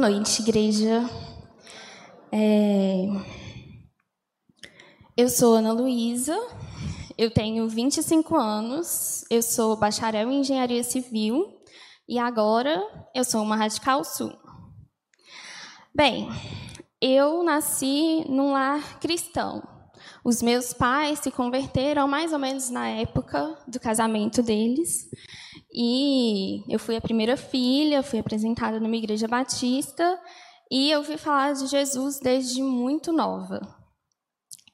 Noite, igreja. É... Eu sou Ana Luísa, eu tenho 25 anos, eu sou bacharel em engenharia civil e agora eu sou uma radical sul. Bem, eu nasci num lar cristão. Os meus pais se converteram mais ou menos na época do casamento deles. E eu fui a primeira filha, fui apresentada numa igreja batista e eu ouvi falar de Jesus desde muito nova.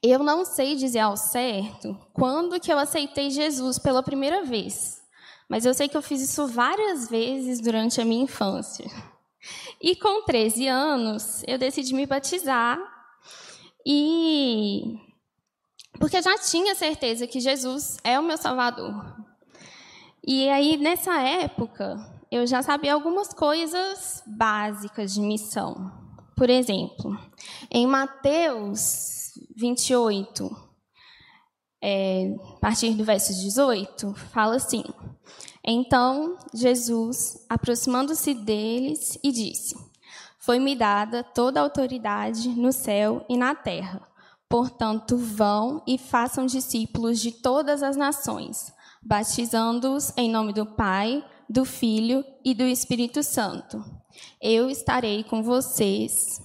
Eu não sei dizer ao certo quando que eu aceitei Jesus pela primeira vez, mas eu sei que eu fiz isso várias vezes durante a minha infância. E com 13 anos, eu decidi me batizar e porque eu já tinha certeza que Jesus é o meu Salvador. E aí, nessa época, eu já sabia algumas coisas básicas de missão. Por exemplo, em Mateus 28, é, a partir do verso 18, fala assim: Então Jesus, aproximando-se deles, e disse: Foi-me dada toda a autoridade no céu e na terra. Portanto, vão e façam discípulos de todas as nações batizando-os em nome do Pai, do Filho e do Espírito Santo. Eu estarei com vocês,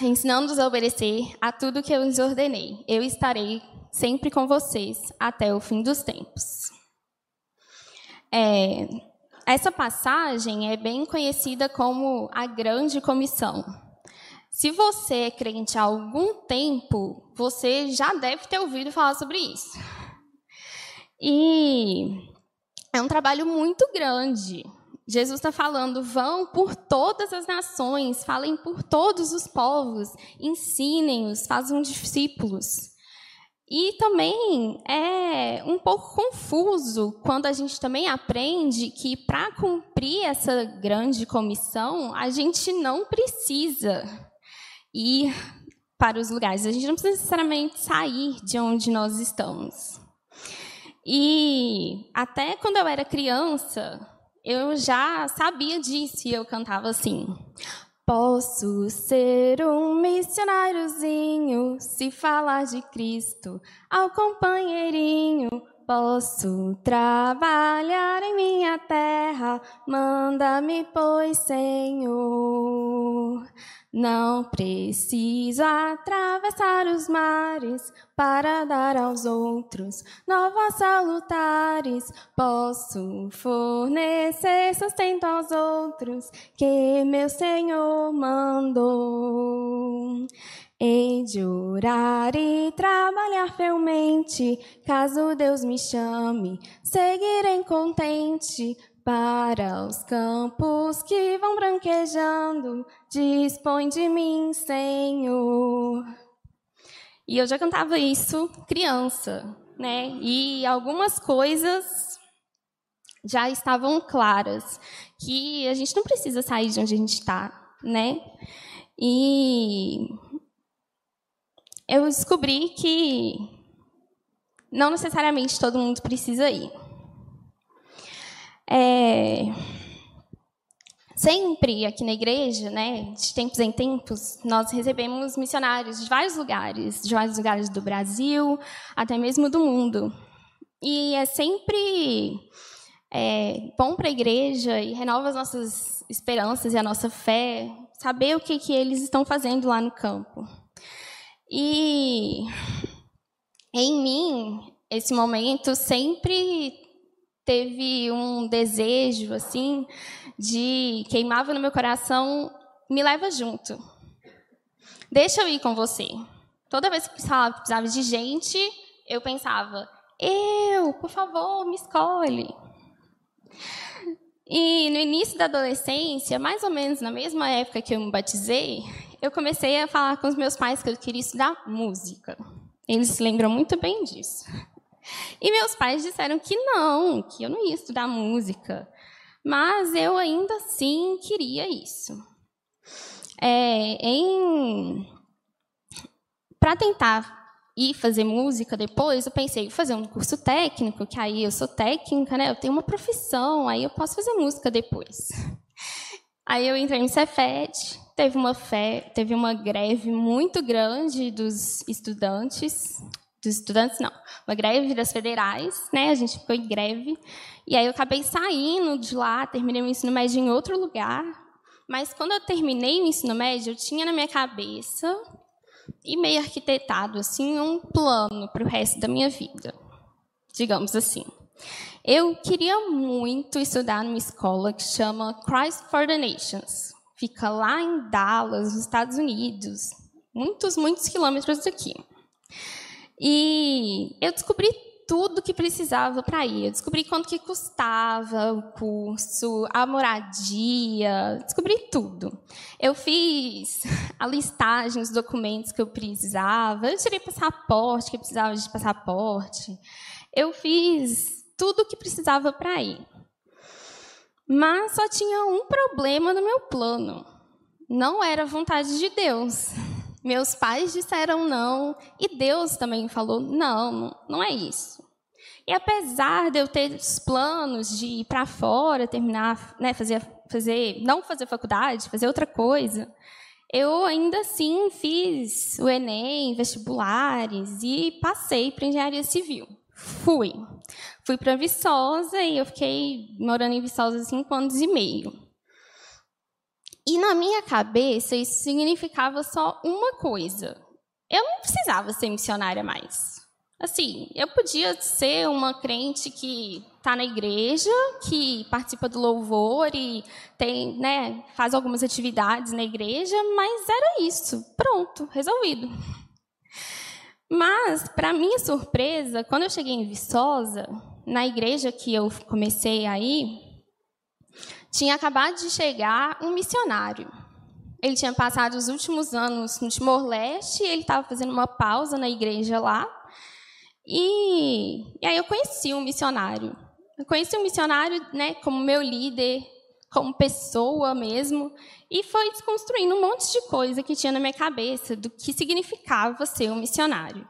ensinando-os a obedecer a tudo que eu lhes ordenei. Eu estarei sempre com vocês até o fim dos tempos. É, essa passagem é bem conhecida como a Grande Comissão. Se você é crente há algum tempo, você já deve ter ouvido falar sobre isso. E é um trabalho muito grande. Jesus está falando: vão por todas as nações, falem por todos os povos, ensinem-os, façam discípulos. E também é um pouco confuso quando a gente também aprende que para cumprir essa grande comissão, a gente não precisa ir para os lugares, a gente não precisa necessariamente sair de onde nós estamos. E até quando eu era criança, eu já sabia disso e eu cantava assim: Posso ser um missionáriozinho se falar de Cristo ao companheirinho. Posso trabalhar em minha terra, manda-me, pois, Senhor. Não preciso atravessar os mares para dar aos outros novas salutares. Posso fornecer sustento aos outros que meu Senhor mandou. Hei de orar e trabalhar fielmente, caso Deus me chame, seguirei contente para os campos que vão branquejando, dispõe de mim, Senhor. E eu já cantava isso criança, né? E algumas coisas já estavam claras, que a gente não precisa sair de onde a gente está, né? E eu descobri que não necessariamente todo mundo precisa ir. É, sempre aqui na igreja, né, de tempos em tempos, nós recebemos missionários de vários lugares, de vários lugares do Brasil, até mesmo do mundo. E é sempre é, bom para a igreja e renova as nossas esperanças e a nossa fé, saber o que, que eles estão fazendo lá no campo. E em mim, esse momento sempre teve um desejo assim de queimava no meu coração, me leva junto. Deixa eu ir com você. Toda vez que precisava, de gente, eu pensava, eu, por favor, me escolhe. E no início da adolescência, mais ou menos na mesma época que eu me batizei, eu comecei a falar com os meus pais que eu queria estudar música. Eles se lembram muito bem disso. E meus pais disseram que não, que eu não ia estudar música. Mas eu ainda assim queria isso. É, em... Para tentar ir fazer música depois, eu pensei, fazer um curso técnico, que aí eu sou técnica, né? Eu tenho uma profissão, aí eu posso fazer música depois. Aí eu entrei no Cefet, teve uma fé, teve uma greve muito grande dos estudantes, dos estudantes não, uma greve das federais, né? A gente ficou em greve. E aí eu acabei saindo de lá, terminei o ensino médio em outro lugar. Mas quando eu terminei o ensino médio, eu tinha na minha cabeça e meio arquitetado assim um plano para o resto da minha vida, digamos assim. Eu queria muito estudar numa escola que chama Christ for the Nations. Fica lá em Dallas, nos Estados Unidos, muitos, muitos quilômetros daqui. E eu descobri tudo que precisava para ir. Eu descobri quanto que custava o curso, a moradia, descobri tudo. Eu fiz a listagem dos documentos que eu precisava, eu tirei passaporte, que precisava de passaporte. Eu fiz tudo o que precisava para ir. Mas só tinha um problema no meu plano. Não era vontade de Deus. Meus pais disseram não e Deus também falou não, não é isso. E apesar de eu ter os planos de ir para fora, terminar, né, fazer, fazer, não fazer faculdade, fazer outra coisa, eu ainda assim fiz o Enem, vestibulares e passei para engenharia civil. Fui. Fui para Viçosa e eu fiquei morando em Viçosa cinco anos e meio. E na minha cabeça isso significava só uma coisa. Eu não precisava ser missionária mais. Assim, eu podia ser uma crente que está na igreja, que participa do louvor e tem, né, faz algumas atividades na igreja, mas era isso. Pronto, resolvido. Mas, para minha surpresa, quando eu cheguei em Viçosa, na igreja que eu comecei aí, tinha acabado de chegar um missionário. Ele tinha passado os últimos anos no Timor-Leste, ele estava fazendo uma pausa na igreja lá. E, e aí eu conheci um missionário. Eu conheci um missionário né, como meu líder, como pessoa mesmo, e foi desconstruindo um monte de coisa que tinha na minha cabeça do que significava ser um missionário.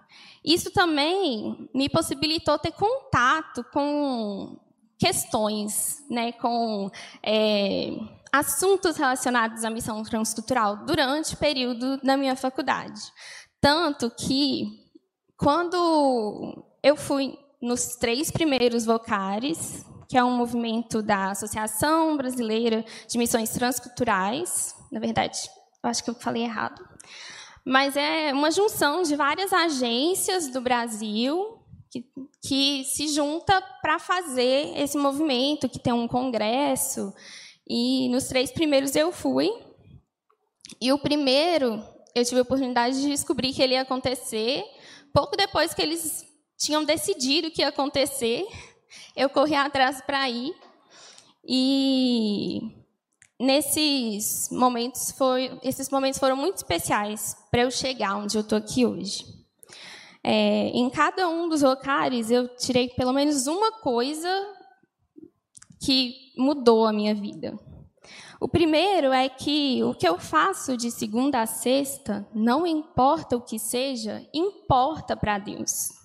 Isso também me possibilitou ter contato com questões, né, com é, assuntos relacionados à missão transcultural durante o período da minha faculdade. Tanto que, quando eu fui nos três primeiros vocares, que é um movimento da Associação Brasileira de Missões Transculturais. Na verdade, eu acho que eu falei errado. Mas é uma junção de várias agências do Brasil que, que se junta para fazer esse movimento, que tem um congresso. E nos três primeiros eu fui. E o primeiro, eu tive a oportunidade de descobrir que ele ia acontecer pouco depois que eles tinham decidido que ia acontecer eu corri atrás para ir. E nesses momentos foi, esses momentos foram muito especiais para eu chegar onde eu estou aqui hoje. É, em cada um dos locais eu tirei pelo menos uma coisa que mudou a minha vida. O primeiro é que o que eu faço de segunda a sexta, não importa o que seja, importa para Deus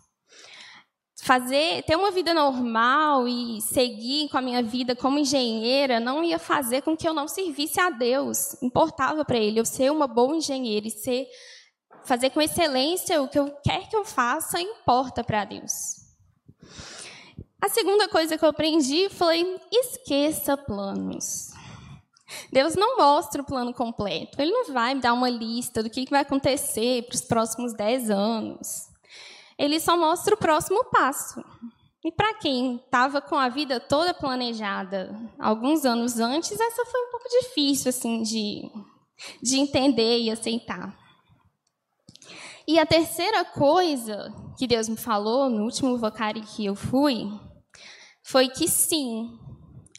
fazer, ter uma vida normal e seguir com a minha vida como engenheira não ia fazer com que eu não servisse a Deus. Importava para ele eu ser uma boa engenheira e ser fazer com excelência o que eu quer que eu faça importa para Deus. A segunda coisa que eu aprendi foi esqueça planos. Deus não mostra o plano completo. Ele não vai me dar uma lista do que vai acontecer para os próximos dez anos ele só mostra o próximo passo. E para quem estava com a vida toda planejada alguns anos antes, essa foi um pouco difícil assim de, de entender e aceitar. E a terceira coisa que Deus me falou no último vocário que eu fui foi que sim,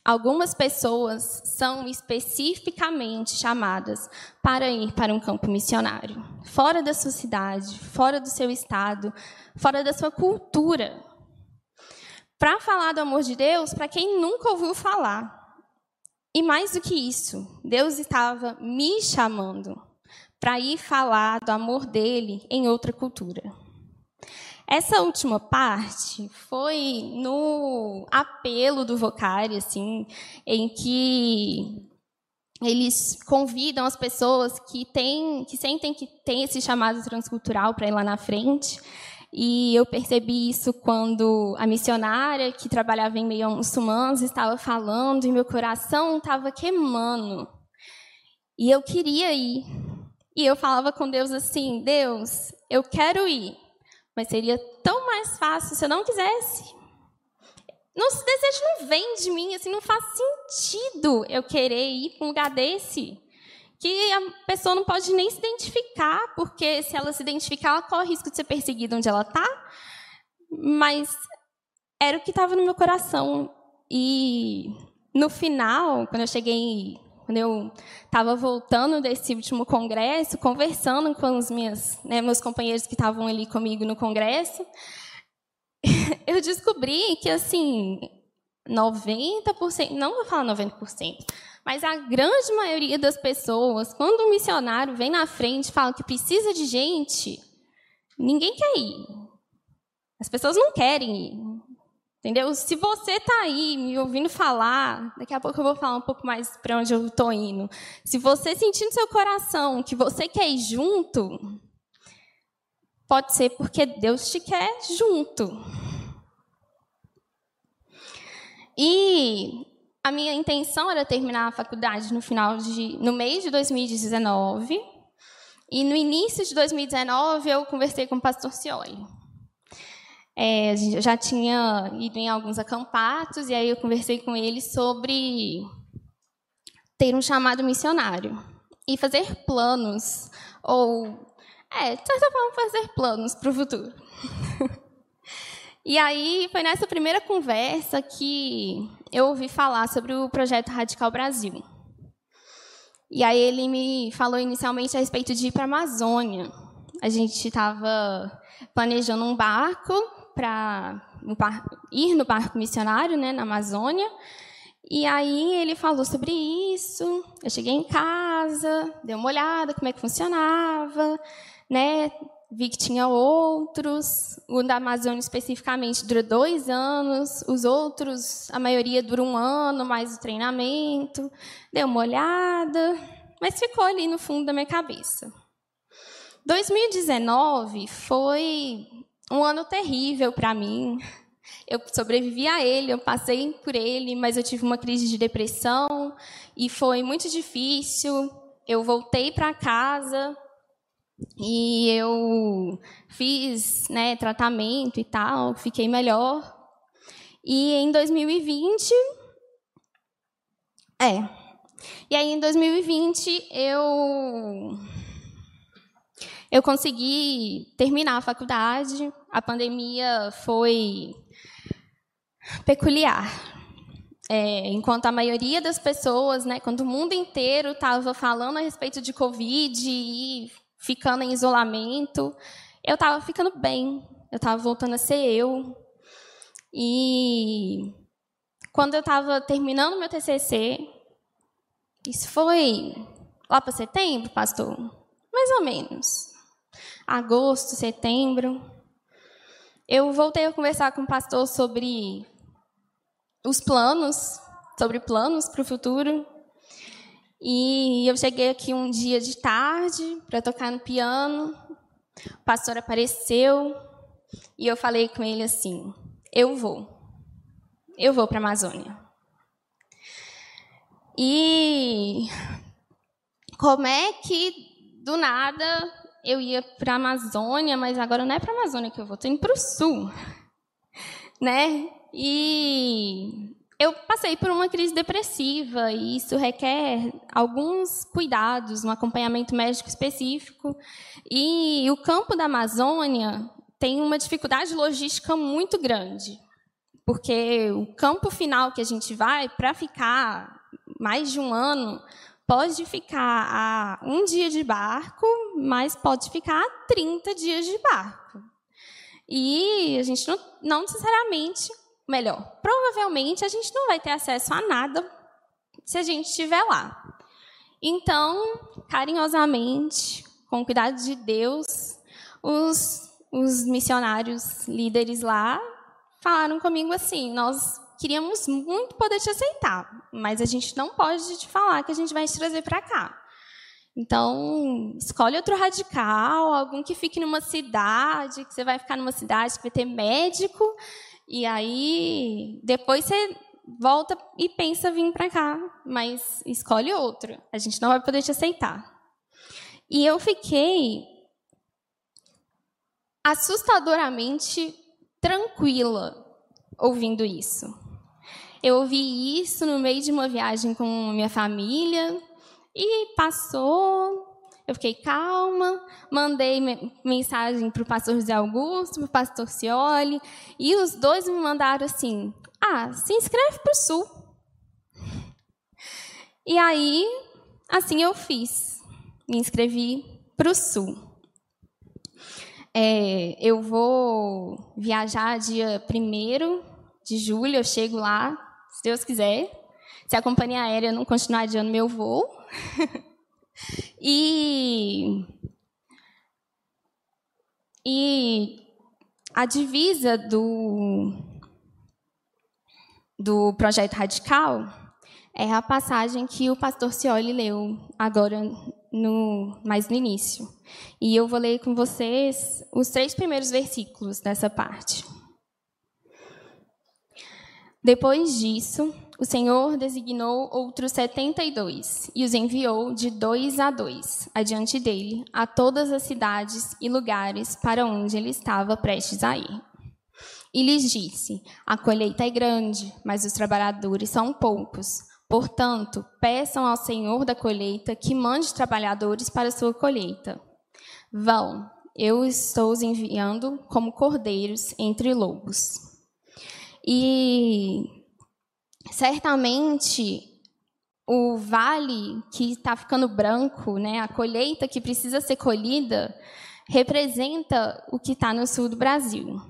Algumas pessoas são especificamente chamadas para ir para um campo missionário, fora da sua cidade, fora do seu estado, fora da sua cultura. Para falar do amor de Deus para quem nunca ouviu falar. E mais do que isso, Deus estava me chamando para ir falar do amor dele em outra cultura. Essa última parte foi no apelo do vocário, assim, em que eles convidam as pessoas que têm, que sentem que tem esse chamado transcultural para ir lá na frente. E eu percebi isso quando a missionária que trabalhava em meio a muçulmanos estava falando e meu coração estava queimando. E eu queria ir. E eu falava com Deus assim: Deus, eu quero ir, mas seria tão mais fácil se eu não quisesse. Não, esse desejo não vem de mim, assim, não faz sentido eu querer ir para um lugar desse. Que a pessoa não pode nem se identificar, porque se ela se identificar, ela corre o risco de ser perseguida onde ela está. Mas era o que estava no meu coração. E no final, quando eu cheguei, quando eu estava voltando desse último congresso, conversando com os meus, né, meus companheiros que estavam ali comigo no congresso, eu descobri que, assim, 90%, não vou falar 90%, mas a grande maioria das pessoas, quando um missionário vem na frente e fala que precisa de gente, ninguém quer ir. As pessoas não querem ir. Entendeu? Se você está aí me ouvindo falar, daqui a pouco eu vou falar um pouco mais para onde eu estou indo. Se você sentir no seu coração que você quer ir junto, Pode ser porque Deus te quer junto. E a minha intenção era terminar a faculdade no final de, no mês de 2019. E no início de 2019 eu conversei com o pastor Cioli. É, já tinha ido em alguns acampatos e aí eu conversei com ele sobre ter um chamado missionário e fazer planos ou é, de certa forma, fazer planos para o futuro. e aí, foi nessa primeira conversa que eu ouvi falar sobre o projeto Radical Brasil. E aí ele me falou inicialmente a respeito de ir para a Amazônia. A gente estava planejando um barco para ir no barco missionário, né, na Amazônia. E aí ele falou sobre isso. Eu cheguei em casa, dei uma olhada como é que funcionava né? Vi que tinha outros. O da Amazônia especificamente dura dois anos. Os outros, a maioria dura um ano, mais o treinamento. Dei uma olhada, mas ficou ali no fundo da minha cabeça. 2019 foi um ano terrível para mim. Eu sobrevivi a ele, eu passei por ele, mas eu tive uma crise de depressão e foi muito difícil. Eu voltei para casa e eu fiz né, tratamento e tal, fiquei melhor. E em 2020. É. E aí em 2020 eu. Eu consegui terminar a faculdade. A pandemia foi peculiar. É, enquanto a maioria das pessoas, né, quando o mundo inteiro estava falando a respeito de Covid e ficando em isolamento, eu estava ficando bem, eu estava voltando a ser eu. E quando eu estava terminando meu TCC, isso foi lá para setembro, pastor? Mais ou menos. Agosto, setembro. Eu voltei a conversar com o pastor sobre os planos, sobre planos para o futuro. E eu cheguei aqui um dia de tarde para tocar no piano. O pastor apareceu e eu falei com ele assim: Eu vou. Eu vou para a Amazônia. E como é que do nada eu ia para a Amazônia, mas agora não é para a Amazônia que eu vou, estou indo para o sul, né? E eu passei por uma crise depressiva e isso requer alguns cuidados, um acompanhamento médico específico. E o campo da Amazônia tem uma dificuldade logística muito grande, porque o campo final que a gente vai, para ficar mais de um ano, pode ficar a um dia de barco, mas pode ficar a 30 dias de barco. E a gente não, não necessariamente melhor, provavelmente a gente não vai ter acesso a nada se a gente estiver lá. Então, carinhosamente, com cuidado de Deus, os, os missionários líderes lá falaram comigo assim: nós queríamos muito poder te aceitar, mas a gente não pode te falar que a gente vai te trazer para cá. Então, escolhe outro radical, algum que fique numa cidade, que você vai ficar numa cidade que vai ter médico, e aí depois você volta e pensa vir para cá, mas escolhe outro. A gente não vai poder te aceitar. E eu fiquei assustadoramente tranquila ouvindo isso. Eu ouvi isso no meio de uma viagem com minha família e passou. Eu fiquei calma, mandei mensagem para o pastor José Augusto, para o pastor Cioli, e os dois me mandaram assim: ah, se inscreve para o Sul. E aí, assim eu fiz. Me inscrevi para o Sul. É, eu vou viajar dia 1 de julho, eu chego lá, Deus quiser. Se a companhia aérea não continuar adiando meu voo. e, e a divisa do, do projeto radical é a passagem que o pastor Cioli leu agora no mais no início. E eu vou ler com vocês os três primeiros versículos dessa parte. Depois disso, o Senhor designou outros setenta e dois e os enviou de dois a dois adiante dele a todas as cidades e lugares para onde ele estava prestes a ir. E lhes disse: A colheita é grande, mas os trabalhadores são poucos. Portanto, peçam ao Senhor da colheita que mande trabalhadores para a sua colheita. Vão, eu estou os enviando como cordeiros entre lobos. E certamente o vale que está ficando branco, né, a colheita que precisa ser colhida, representa o que está no sul do Brasil.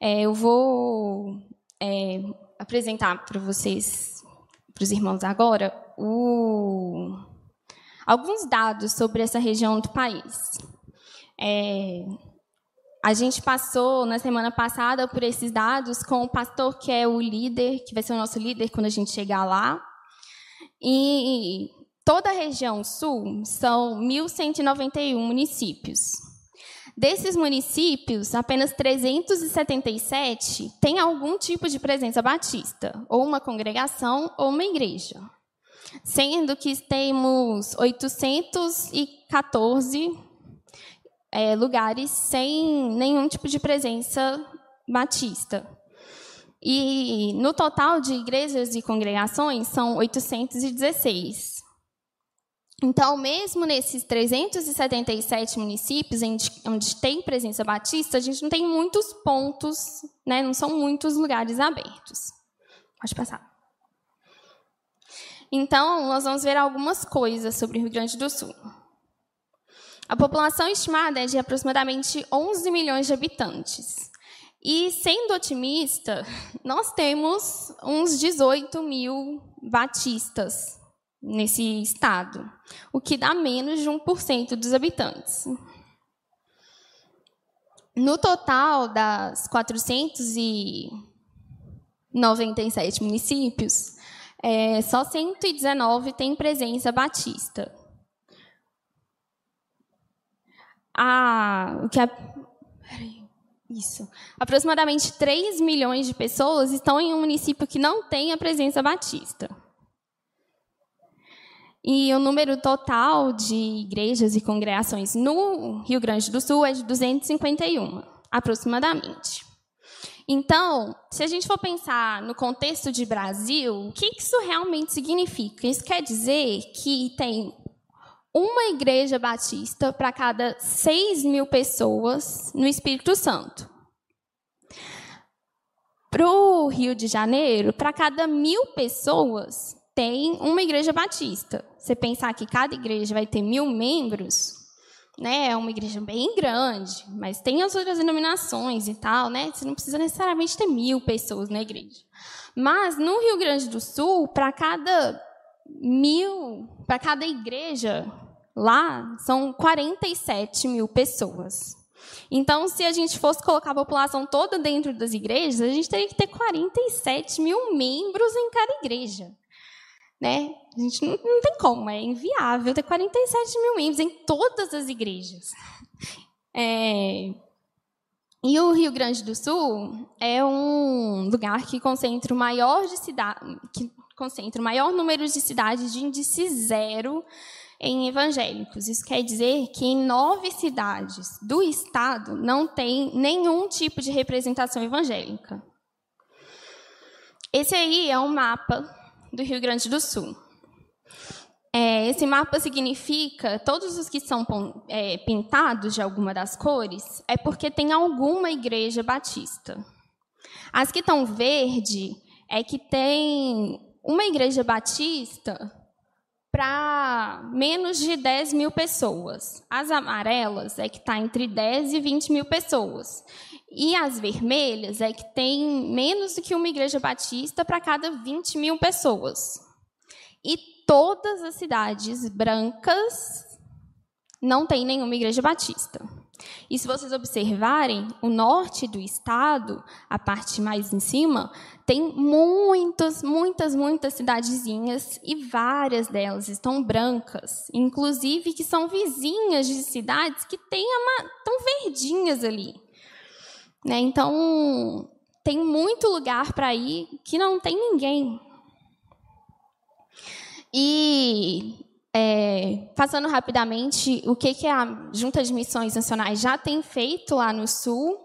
É, eu vou é, apresentar para vocês, para os irmãos agora, o, alguns dados sobre essa região do país. É, a gente passou na semana passada por esses dados com o pastor que é o líder, que vai ser o nosso líder quando a gente chegar lá. E toda a região sul são 1.191 municípios. Desses municípios, apenas 377 têm algum tipo de presença batista, ou uma congregação ou uma igreja. Sendo que temos 814 é, lugares sem nenhum tipo de presença batista. E no total de igrejas e congregações são 816. Então, mesmo nesses 377 municípios onde tem presença batista, a gente não tem muitos pontos, né? não são muitos lugares abertos. Pode passar. Então, nós vamos ver algumas coisas sobre o Rio Grande do Sul. A população estimada é de aproximadamente 11 milhões de habitantes. E, sendo otimista, nós temos uns 18 mil batistas nesse estado, o que dá menos de 1% dos habitantes. No total das 497 municípios, é, só 119 têm presença batista. A, o que é, isso. Aproximadamente 3 milhões de pessoas estão em um município que não tem a presença batista. E o número total de igrejas e congregações no Rio Grande do Sul é de 251, aproximadamente. Então, se a gente for pensar no contexto de Brasil, o que isso realmente significa? Isso quer dizer que tem uma igreja batista para cada 6 mil pessoas no Espírito Santo. Para o Rio de Janeiro, para cada mil pessoas, tem uma igreja batista. Você pensar que cada igreja vai ter mil membros, né? É uma igreja bem grande, mas tem as outras denominações e tal, né? Você não precisa necessariamente ter mil pessoas na igreja. Mas no Rio Grande do Sul, para cada mil, para cada igreja lá, são 47 mil pessoas. Então, se a gente fosse colocar a população toda dentro das igrejas, a gente teria que ter 47 mil membros em cada igreja. Né? A gente não, não tem como, é inviável ter 47 mil membros em todas as igrejas. É, e o Rio Grande do Sul é um lugar que concentra o maior de que concentra o maior número de cidades de índice zero em evangélicos. Isso quer dizer que em nove cidades do estado não tem nenhum tipo de representação evangélica. Esse aí é um mapa do Rio Grande do Sul. É, esse mapa significa todos os que são é, pintados de alguma das cores é porque tem alguma igreja batista. As que estão verde é que tem uma igreja batista para menos de 10 mil pessoas. As amarelas é que está entre 10 e 20 mil pessoas. E as vermelhas é que tem menos do que uma igreja batista para cada 20 mil pessoas. E todas as cidades brancas não tem nenhuma igreja batista. E se vocês observarem, o norte do estado, a parte mais em cima, tem muitas, muitas, muitas cidadezinhas e várias delas estão brancas, inclusive que são vizinhas de cidades que têm estão verdinhas ali. Né? Então, tem muito lugar para ir que não tem ninguém. E é, passando rapidamente, o que, que a Junta de Missões Nacionais já tem feito lá no Sul?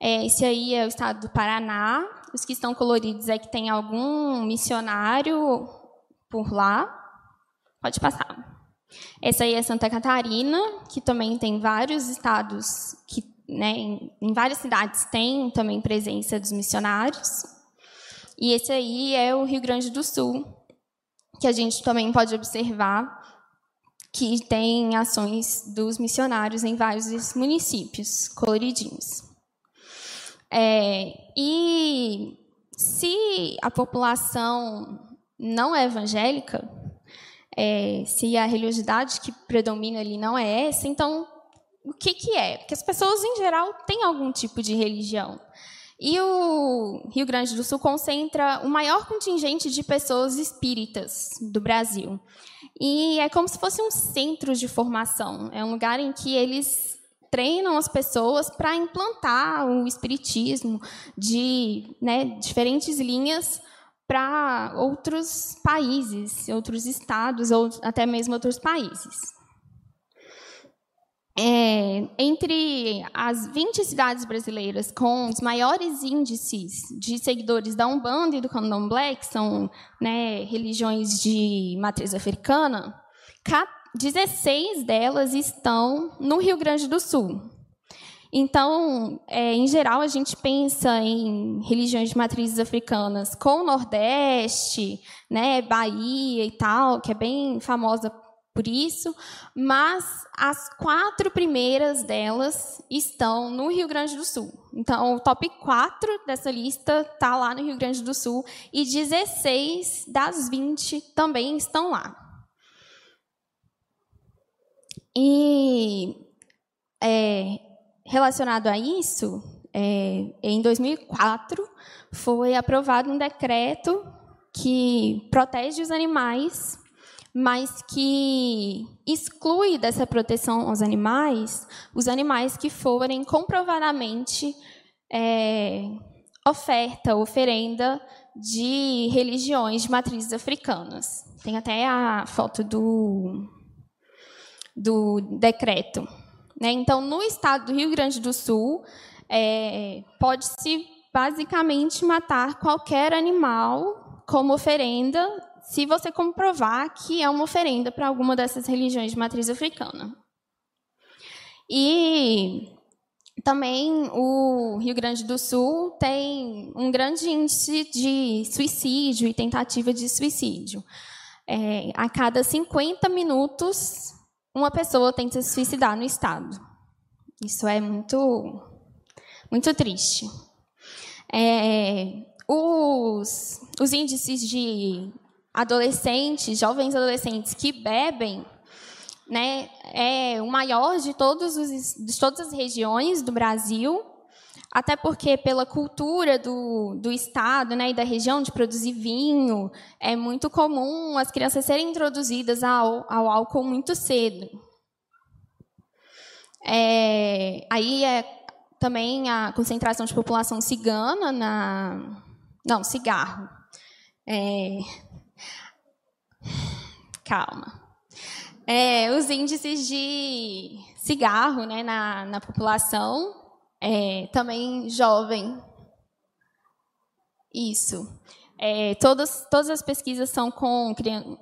É, esse aí é o estado do Paraná. Os que estão coloridos é que tem algum missionário por lá. Pode passar. Essa aí é Santa Catarina, que também tem vários estados que, né, em, em várias cidades tem também presença dos missionários. E esse aí é o Rio Grande do Sul, que a gente também pode observar que tem ações dos missionários em vários municípios coloridinhos. É, e se a população não é evangélica, é, se a religiosidade que predomina ali não é essa, então o que, que é? Porque as pessoas, em geral, têm algum tipo de religião. E o Rio Grande do Sul concentra o maior contingente de pessoas espíritas do Brasil. E é como se fosse um centro de formação. É um lugar em que eles treinam as pessoas para implantar o espiritismo de né, diferentes linhas para outros países, outros estados ou até mesmo outros países. É, entre as 20 cidades brasileiras com os maiores índices de seguidores da Umbanda e do Candomblé, que são né, religiões de matriz africana, 16 delas estão no Rio Grande do Sul. Então, é, em geral, a gente pensa em religiões de matrizes africanas com o Nordeste, né, Bahia e tal, que é bem famosa por isso, mas as quatro primeiras delas estão no Rio Grande do Sul. Então, o top 4 dessa lista está lá no Rio Grande do Sul e 16 das 20 também estão lá. E é, relacionado a isso, é, em 2004 foi aprovado um decreto que protege os animais mas que exclui dessa proteção aos animais os animais que forem comprovadamente é, oferta, oferenda de religiões de matrizes africanas. Tem até a foto do, do decreto. Né? Então, no estado do Rio Grande do Sul, é, pode-se basicamente matar qualquer animal como oferenda se você comprovar que é uma oferenda para alguma dessas religiões de matriz africana. E também o Rio Grande do Sul tem um grande índice de suicídio e tentativa de suicídio. É, a cada 50 minutos, uma pessoa tenta se suicidar no estado. Isso é muito, muito triste. É, os, os índices de adolescentes, jovens adolescentes que bebem, né, é o maior de, todos os, de todas as regiões do Brasil, até porque pela cultura do, do estado né, e da região de produzir vinho, é muito comum as crianças serem introduzidas ao, ao álcool muito cedo. É, aí é também a concentração de população cigana na. Não, cigarro. É, calma. É, os índices de cigarro né, na, na população, é, também jovem. Isso. É, todas, todas as pesquisas são com,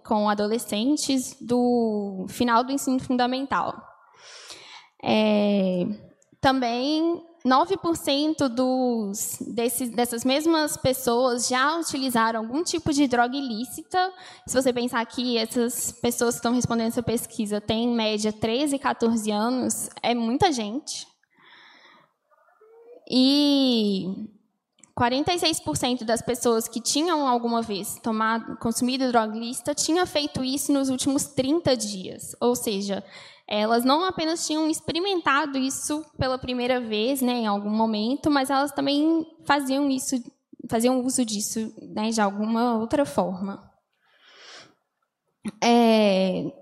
com adolescentes do final do ensino fundamental. É, também 9% dos, desses, dessas mesmas pessoas já utilizaram algum tipo de droga ilícita. Se você pensar que essas pessoas que estão respondendo essa pesquisa têm, em média, 13, 14 anos, é muita gente. E 46% das pessoas que tinham alguma vez tomado, consumido droga ilícita tinha feito isso nos últimos 30 dias. Ou seja, elas não apenas tinham experimentado isso pela primeira vez, né, em algum momento, mas elas também faziam isso, faziam uso disso, né, de alguma outra forma. É...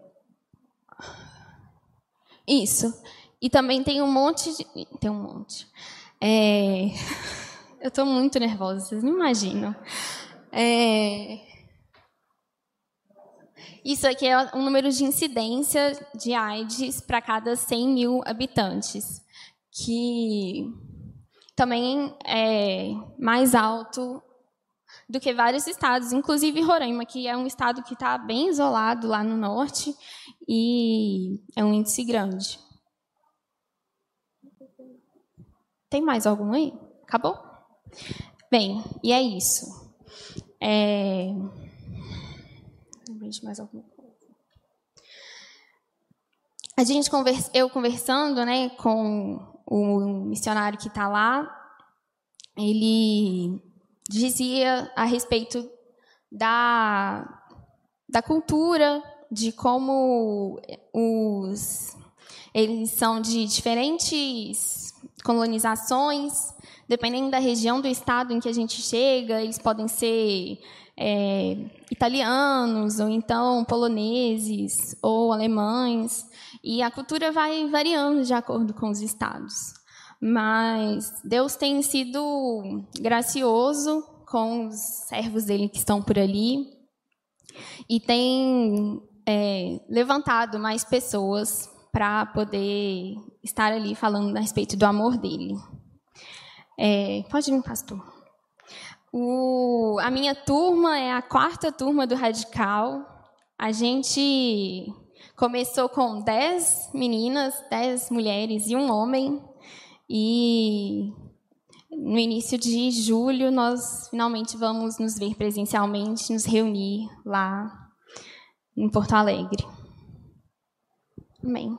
Isso. E também tem um monte de... tem um monte. É... Eu estou muito nervosa, vocês não imaginam. É... Isso aqui é um número de incidência de AIDS para cada 100 mil habitantes, que também é mais alto do que vários estados, inclusive Roraima, que é um estado que está bem isolado lá no norte e é um índice grande. Tem mais algum aí? Acabou? Bem, e é isso. É mais alguma coisa. A gente conversa, eu conversando, né, com o missionário que está lá, ele dizia a respeito da da cultura, de como os eles são de diferentes colonizações, dependendo da região do estado em que a gente chega, eles podem ser é, italianos, ou então poloneses, ou alemães, e a cultura vai variando de acordo com os estados. Mas Deus tem sido gracioso com os servos dele que estão por ali e tem é, levantado mais pessoas para poder estar ali falando a respeito do amor dele. É, pode vir, pastor. O, a minha turma é a quarta turma do Radical. A gente começou com dez meninas, dez mulheres e um homem. E no início de julho nós finalmente vamos nos ver presencialmente, nos reunir lá em Porto Alegre. Amém.